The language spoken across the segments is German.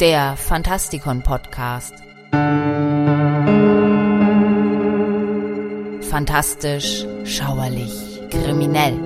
der Fantastikon Podcast. Fantastisch, schauerlich, kriminell.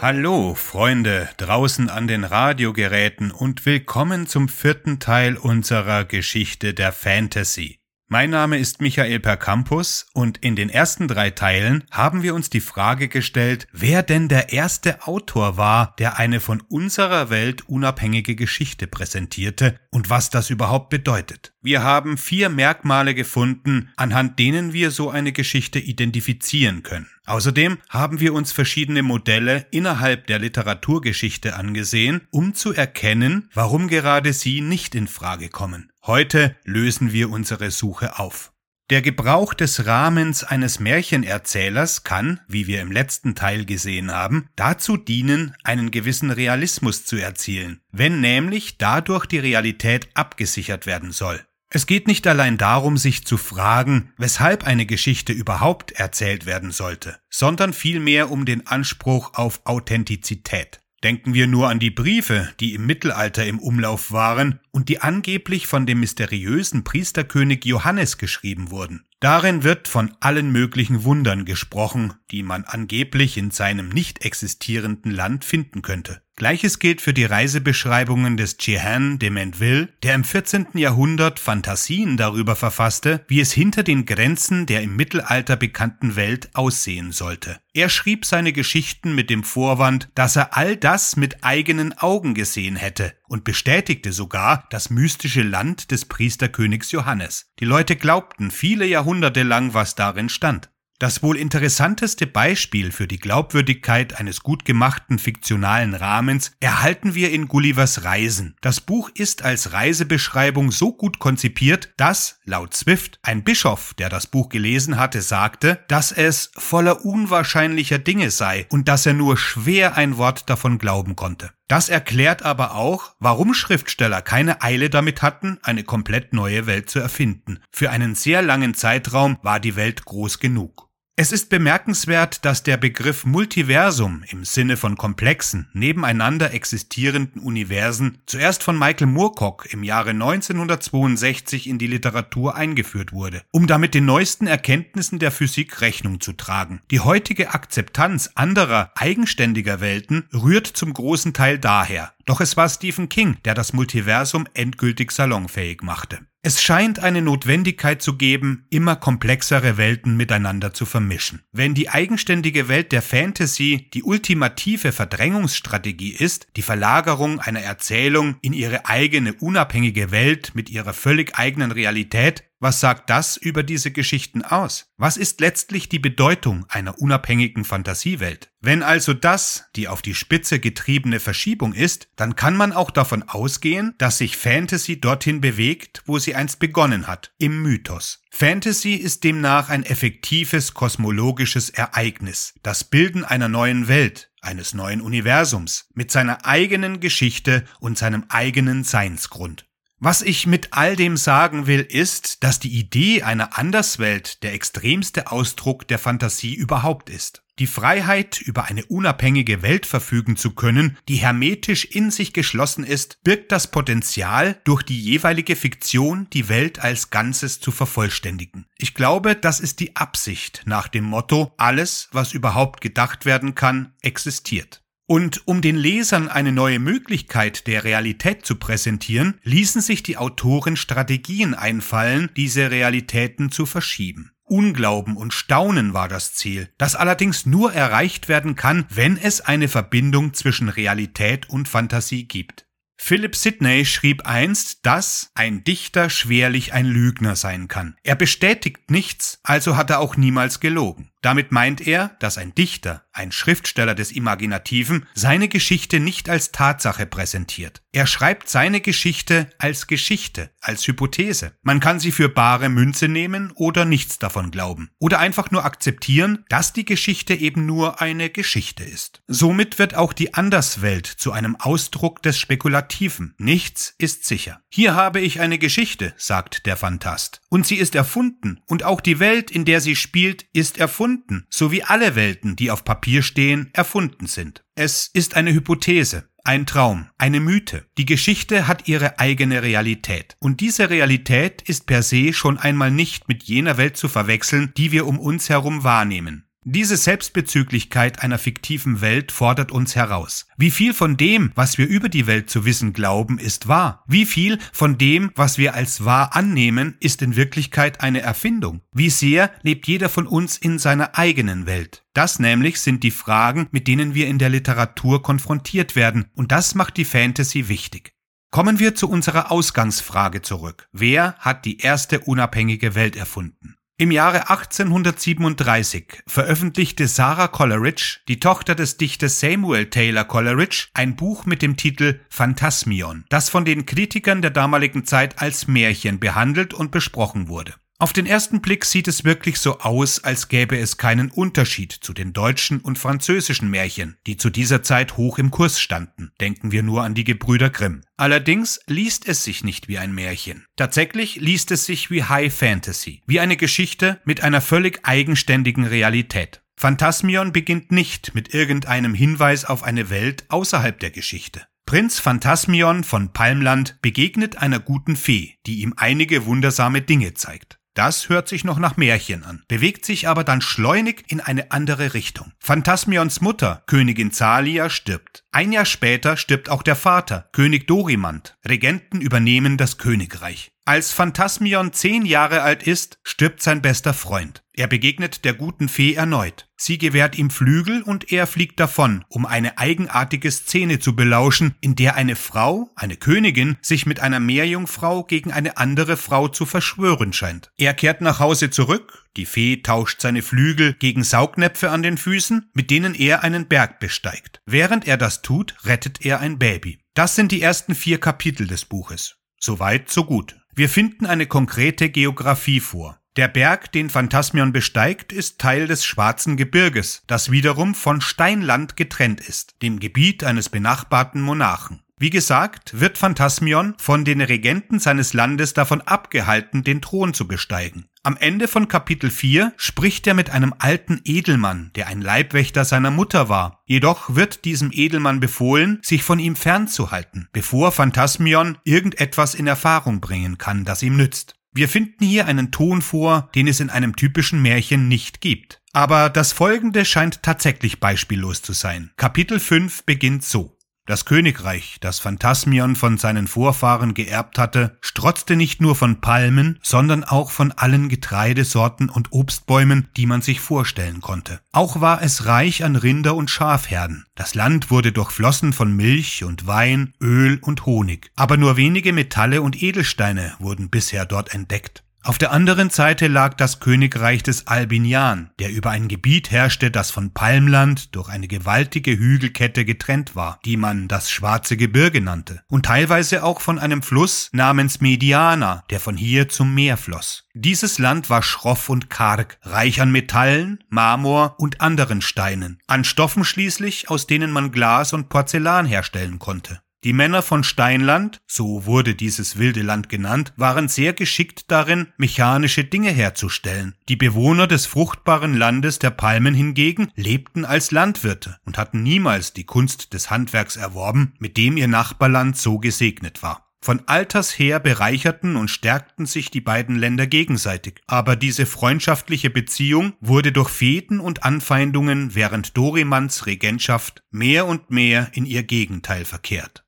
Hallo, Freunde draußen an den Radiogeräten und willkommen zum vierten Teil unserer Geschichte der Fantasy. Mein Name ist Michael Percampus und in den ersten drei Teilen haben wir uns die Frage gestellt, wer denn der erste Autor war, der eine von unserer Welt unabhängige Geschichte präsentierte und was das überhaupt bedeutet. Wir haben vier Merkmale gefunden, anhand denen wir so eine Geschichte identifizieren können. Außerdem haben wir uns verschiedene Modelle innerhalb der Literaturgeschichte angesehen, um zu erkennen, warum gerade sie nicht in Frage kommen. Heute lösen wir unsere Suche auf. Der Gebrauch des Rahmens eines Märchenerzählers kann, wie wir im letzten Teil gesehen haben, dazu dienen, einen gewissen Realismus zu erzielen, wenn nämlich dadurch die Realität abgesichert werden soll. Es geht nicht allein darum, sich zu fragen, weshalb eine Geschichte überhaupt erzählt werden sollte, sondern vielmehr um den Anspruch auf Authentizität. Denken wir nur an die Briefe, die im Mittelalter im Umlauf waren und die angeblich von dem mysteriösen Priesterkönig Johannes geschrieben wurden. Darin wird von allen möglichen Wundern gesprochen, die man angeblich in seinem nicht existierenden Land finden könnte. Gleiches gilt für die Reisebeschreibungen des Jehan de Menteville, der im 14. Jahrhundert Fantasien darüber verfasste, wie es hinter den Grenzen der im Mittelalter bekannten Welt aussehen sollte. Er schrieb seine Geschichten mit dem Vorwand, dass er all das mit eigenen Augen gesehen hätte und bestätigte sogar das mystische Land des Priesterkönigs Johannes. Die Leute glaubten viele Jahrhunderte lang, was darin stand. Das wohl interessanteste Beispiel für die Glaubwürdigkeit eines gut gemachten fiktionalen Rahmens erhalten wir in Gullivers Reisen. Das Buch ist als Reisebeschreibung so gut konzipiert, dass, laut Swift, ein Bischof, der das Buch gelesen hatte, sagte, dass es voller unwahrscheinlicher Dinge sei und dass er nur schwer ein Wort davon glauben konnte. Das erklärt aber auch, warum Schriftsteller keine Eile damit hatten, eine komplett neue Welt zu erfinden. Für einen sehr langen Zeitraum war die Welt groß genug. Es ist bemerkenswert, dass der Begriff Multiversum im Sinne von komplexen, nebeneinander existierenden Universen zuerst von Michael Moorcock im Jahre 1962 in die Literatur eingeführt wurde, um damit den neuesten Erkenntnissen der Physik Rechnung zu tragen. Die heutige Akzeptanz anderer, eigenständiger Welten rührt zum großen Teil daher. Doch es war Stephen King, der das Multiversum endgültig salonfähig machte. Es scheint eine Notwendigkeit zu geben, immer komplexere Welten miteinander zu vermischen. Wenn die eigenständige Welt der Fantasy die ultimative Verdrängungsstrategie ist, die Verlagerung einer Erzählung in ihre eigene unabhängige Welt mit ihrer völlig eigenen Realität, was sagt das über diese Geschichten aus? Was ist letztlich die Bedeutung einer unabhängigen Fantasiewelt? Wenn also das die auf die Spitze getriebene Verschiebung ist, dann kann man auch davon ausgehen, dass sich Fantasy dorthin bewegt, wo sie einst begonnen hat, im Mythos. Fantasy ist demnach ein effektives kosmologisches Ereignis, das Bilden einer neuen Welt, eines neuen Universums, mit seiner eigenen Geschichte und seinem eigenen Seinsgrund. Was ich mit all dem sagen will, ist, dass die Idee einer Anderswelt der extremste Ausdruck der Fantasie überhaupt ist. Die Freiheit, über eine unabhängige Welt verfügen zu können, die hermetisch in sich geschlossen ist, birgt das Potenzial, durch die jeweilige Fiktion die Welt als Ganzes zu vervollständigen. Ich glaube, das ist die Absicht nach dem Motto, alles, was überhaupt gedacht werden kann, existiert. Und um den Lesern eine neue Möglichkeit der Realität zu präsentieren, ließen sich die Autoren Strategien einfallen, diese Realitäten zu verschieben. Unglauben und Staunen war das Ziel, das allerdings nur erreicht werden kann, wenn es eine Verbindung zwischen Realität und Fantasie gibt. Philip Sidney schrieb einst, dass ein Dichter schwerlich ein Lügner sein kann. Er bestätigt nichts, also hat er auch niemals gelogen. Damit meint er, dass ein Dichter, ein Schriftsteller des Imaginativen, seine Geschichte nicht als Tatsache präsentiert. Er schreibt seine Geschichte als Geschichte, als Hypothese. Man kann sie für bare Münze nehmen oder nichts davon glauben. Oder einfach nur akzeptieren, dass die Geschichte eben nur eine Geschichte ist. Somit wird auch die Anderswelt zu einem Ausdruck des Spekulativen. Nichts ist sicher. Hier habe ich eine Geschichte, sagt der Fantast. Und sie ist erfunden. Und auch die Welt, in der sie spielt, ist erfunden, so wie alle Welten, die auf Papier stehen, erfunden sind. Es ist eine Hypothese, ein Traum, eine Mythe. Die Geschichte hat ihre eigene Realität. Und diese Realität ist per se schon einmal nicht mit jener Welt zu verwechseln, die wir um uns herum wahrnehmen. Diese Selbstbezüglichkeit einer fiktiven Welt fordert uns heraus. Wie viel von dem, was wir über die Welt zu wissen glauben, ist wahr? Wie viel von dem, was wir als wahr annehmen, ist in Wirklichkeit eine Erfindung? Wie sehr lebt jeder von uns in seiner eigenen Welt? Das nämlich sind die Fragen, mit denen wir in der Literatur konfrontiert werden, und das macht die Fantasy wichtig. Kommen wir zu unserer Ausgangsfrage zurück. Wer hat die erste unabhängige Welt erfunden? Im Jahre 1837 veröffentlichte Sarah Coleridge, die Tochter des Dichters Samuel Taylor Coleridge, ein Buch mit dem Titel Phantasmion, das von den Kritikern der damaligen Zeit als Märchen behandelt und besprochen wurde. Auf den ersten Blick sieht es wirklich so aus, als gäbe es keinen Unterschied zu den deutschen und französischen Märchen, die zu dieser Zeit hoch im Kurs standen. Denken wir nur an die Gebrüder Grimm. Allerdings liest es sich nicht wie ein Märchen. Tatsächlich liest es sich wie High Fantasy, wie eine Geschichte mit einer völlig eigenständigen Realität. Phantasmion beginnt nicht mit irgendeinem Hinweis auf eine Welt außerhalb der Geschichte. Prinz Phantasmion von Palmland begegnet einer guten Fee, die ihm einige wundersame Dinge zeigt. Das hört sich noch nach Märchen an, bewegt sich aber dann schleunig in eine andere Richtung. Phantasmions Mutter, Königin Zalia, stirbt. Ein Jahr später stirbt auch der Vater, König Dorimant. Regenten übernehmen das Königreich. Als Phantasmion zehn Jahre alt ist, stirbt sein bester Freund. Er begegnet der guten Fee erneut. Sie gewährt ihm Flügel und er fliegt davon, um eine eigenartige Szene zu belauschen, in der eine Frau, eine Königin, sich mit einer Meerjungfrau gegen eine andere Frau zu verschwören scheint. Er kehrt nach Hause zurück, die Fee tauscht seine Flügel gegen Saugnäpfe an den Füßen, mit denen er einen Berg besteigt. Während er das tut, rettet er ein Baby. Das sind die ersten vier Kapitel des Buches. Soweit, so gut. Wir finden eine konkrete Geografie vor. Der Berg, den Phantasmion besteigt, ist Teil des Schwarzen Gebirges, das wiederum von Steinland getrennt ist, dem Gebiet eines benachbarten Monarchen. Wie gesagt, wird Phantasmion von den Regenten seines Landes davon abgehalten, den Thron zu besteigen. Am Ende von Kapitel 4 spricht er mit einem alten Edelmann, der ein Leibwächter seiner Mutter war. Jedoch wird diesem Edelmann befohlen, sich von ihm fernzuhalten, bevor Phantasmion irgendetwas in Erfahrung bringen kann, das ihm nützt. Wir finden hier einen Ton vor, den es in einem typischen Märchen nicht gibt. Aber das folgende scheint tatsächlich beispiellos zu sein. Kapitel 5 beginnt so. Das Königreich, das Phantasmion von seinen Vorfahren geerbt hatte, strotzte nicht nur von Palmen, sondern auch von allen Getreidesorten und Obstbäumen, die man sich vorstellen konnte. Auch war es reich an Rinder und Schafherden. Das Land wurde durchflossen von Milch und Wein, Öl und Honig. Aber nur wenige Metalle und Edelsteine wurden bisher dort entdeckt. Auf der anderen Seite lag das Königreich des Albinian, der über ein Gebiet herrschte, das von Palmland durch eine gewaltige Hügelkette getrennt war, die man das Schwarze Gebirge nannte, und teilweise auch von einem Fluss namens Mediana, der von hier zum Meer floss. Dieses Land war schroff und karg, reich an Metallen, Marmor und anderen Steinen, an Stoffen schließlich, aus denen man Glas und Porzellan herstellen konnte. Die Männer von Steinland, so wurde dieses wilde Land genannt, waren sehr geschickt darin, mechanische Dinge herzustellen. Die Bewohner des fruchtbaren Landes der Palmen hingegen lebten als Landwirte und hatten niemals die Kunst des Handwerks erworben, mit dem ihr Nachbarland so gesegnet war. Von alters her bereicherten und stärkten sich die beiden Länder gegenseitig, aber diese freundschaftliche Beziehung wurde durch Fehden und Anfeindungen während Dorimans Regentschaft mehr und mehr in ihr Gegenteil verkehrt.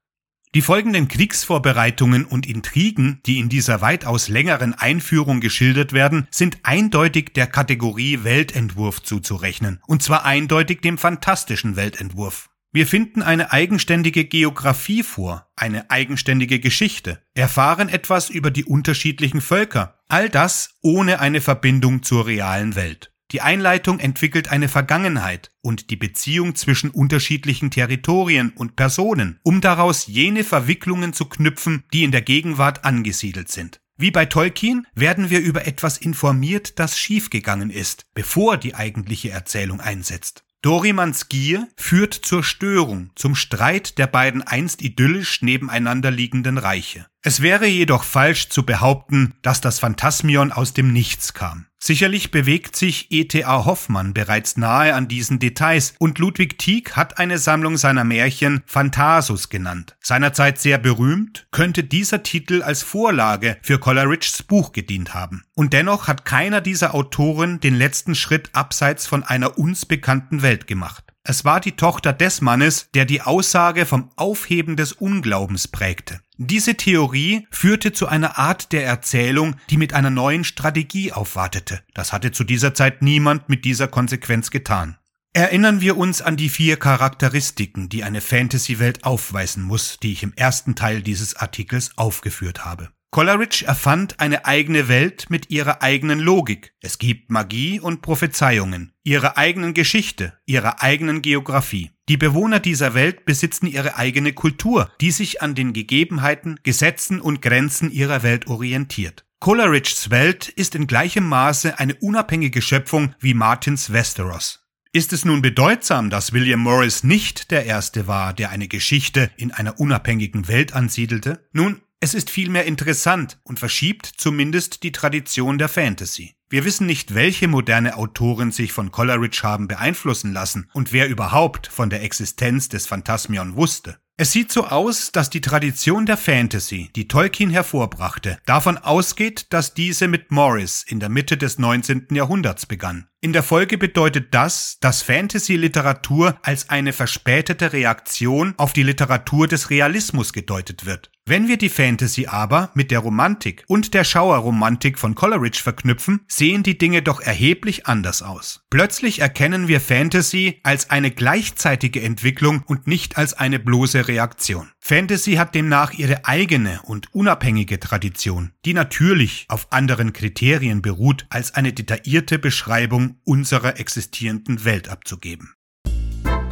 Die folgenden Kriegsvorbereitungen und Intrigen, die in dieser weitaus längeren Einführung geschildert werden, sind eindeutig der Kategorie Weltentwurf zuzurechnen, und zwar eindeutig dem fantastischen Weltentwurf. Wir finden eine eigenständige Geographie vor, eine eigenständige Geschichte, erfahren etwas über die unterschiedlichen Völker, all das ohne eine Verbindung zur realen Welt. Die Einleitung entwickelt eine Vergangenheit und die Beziehung zwischen unterschiedlichen Territorien und Personen, um daraus jene Verwicklungen zu knüpfen, die in der Gegenwart angesiedelt sind. Wie bei Tolkien werden wir über etwas informiert, das schiefgegangen ist, bevor die eigentliche Erzählung einsetzt. Dorimans Gier führt zur Störung, zum Streit der beiden einst idyllisch nebeneinander liegenden Reiche. Es wäre jedoch falsch zu behaupten, dass das Phantasmion aus dem Nichts kam. Sicherlich bewegt sich E.T.A. Hoffmann bereits nahe an diesen Details und Ludwig Tieck hat eine Sammlung seiner Märchen Phantasus genannt. Seinerzeit sehr berühmt, könnte dieser Titel als Vorlage für Coleridge's Buch gedient haben. Und dennoch hat keiner dieser Autoren den letzten Schritt abseits von einer uns bekannten Welt gemacht. Es war die Tochter des Mannes, der die Aussage vom Aufheben des Unglaubens prägte. Diese Theorie führte zu einer Art der Erzählung, die mit einer neuen Strategie aufwartete. Das hatte zu dieser Zeit niemand mit dieser Konsequenz getan. Erinnern wir uns an die vier Charakteristiken, die eine Fantasy-Welt aufweisen muss, die ich im ersten Teil dieses Artikels aufgeführt habe. Coleridge erfand eine eigene Welt mit ihrer eigenen Logik. Es gibt Magie und Prophezeiungen, ihre eigenen Geschichte, ihre eigenen Geographie. Die Bewohner dieser Welt besitzen ihre eigene Kultur, die sich an den Gegebenheiten, Gesetzen und Grenzen ihrer Welt orientiert. Coleridges Welt ist in gleichem Maße eine unabhängige Schöpfung wie Martins Westeros. Ist es nun bedeutsam, dass William Morris nicht der Erste war, der eine Geschichte in einer unabhängigen Welt ansiedelte? Nun, es ist vielmehr interessant und verschiebt zumindest die Tradition der Fantasy. Wir wissen nicht, welche moderne Autoren sich von Coleridge haben beeinflussen lassen und wer überhaupt von der Existenz des Phantasmion wusste. Es sieht so aus, dass die Tradition der Fantasy, die Tolkien hervorbrachte, davon ausgeht, dass diese mit Morris in der Mitte des 19. Jahrhunderts begann. In der Folge bedeutet das, dass Fantasy-Literatur als eine verspätete Reaktion auf die Literatur des Realismus gedeutet wird. Wenn wir die Fantasy aber mit der Romantik und der Schauerromantik von Coleridge verknüpfen, sehen die Dinge doch erheblich anders aus. Plötzlich erkennen wir Fantasy als eine gleichzeitige Entwicklung und nicht als eine bloße Reaktion. Fantasy hat demnach ihre eigene und unabhängige Tradition, die natürlich auf anderen Kriterien beruht, als eine detaillierte Beschreibung unserer existierenden Welt abzugeben.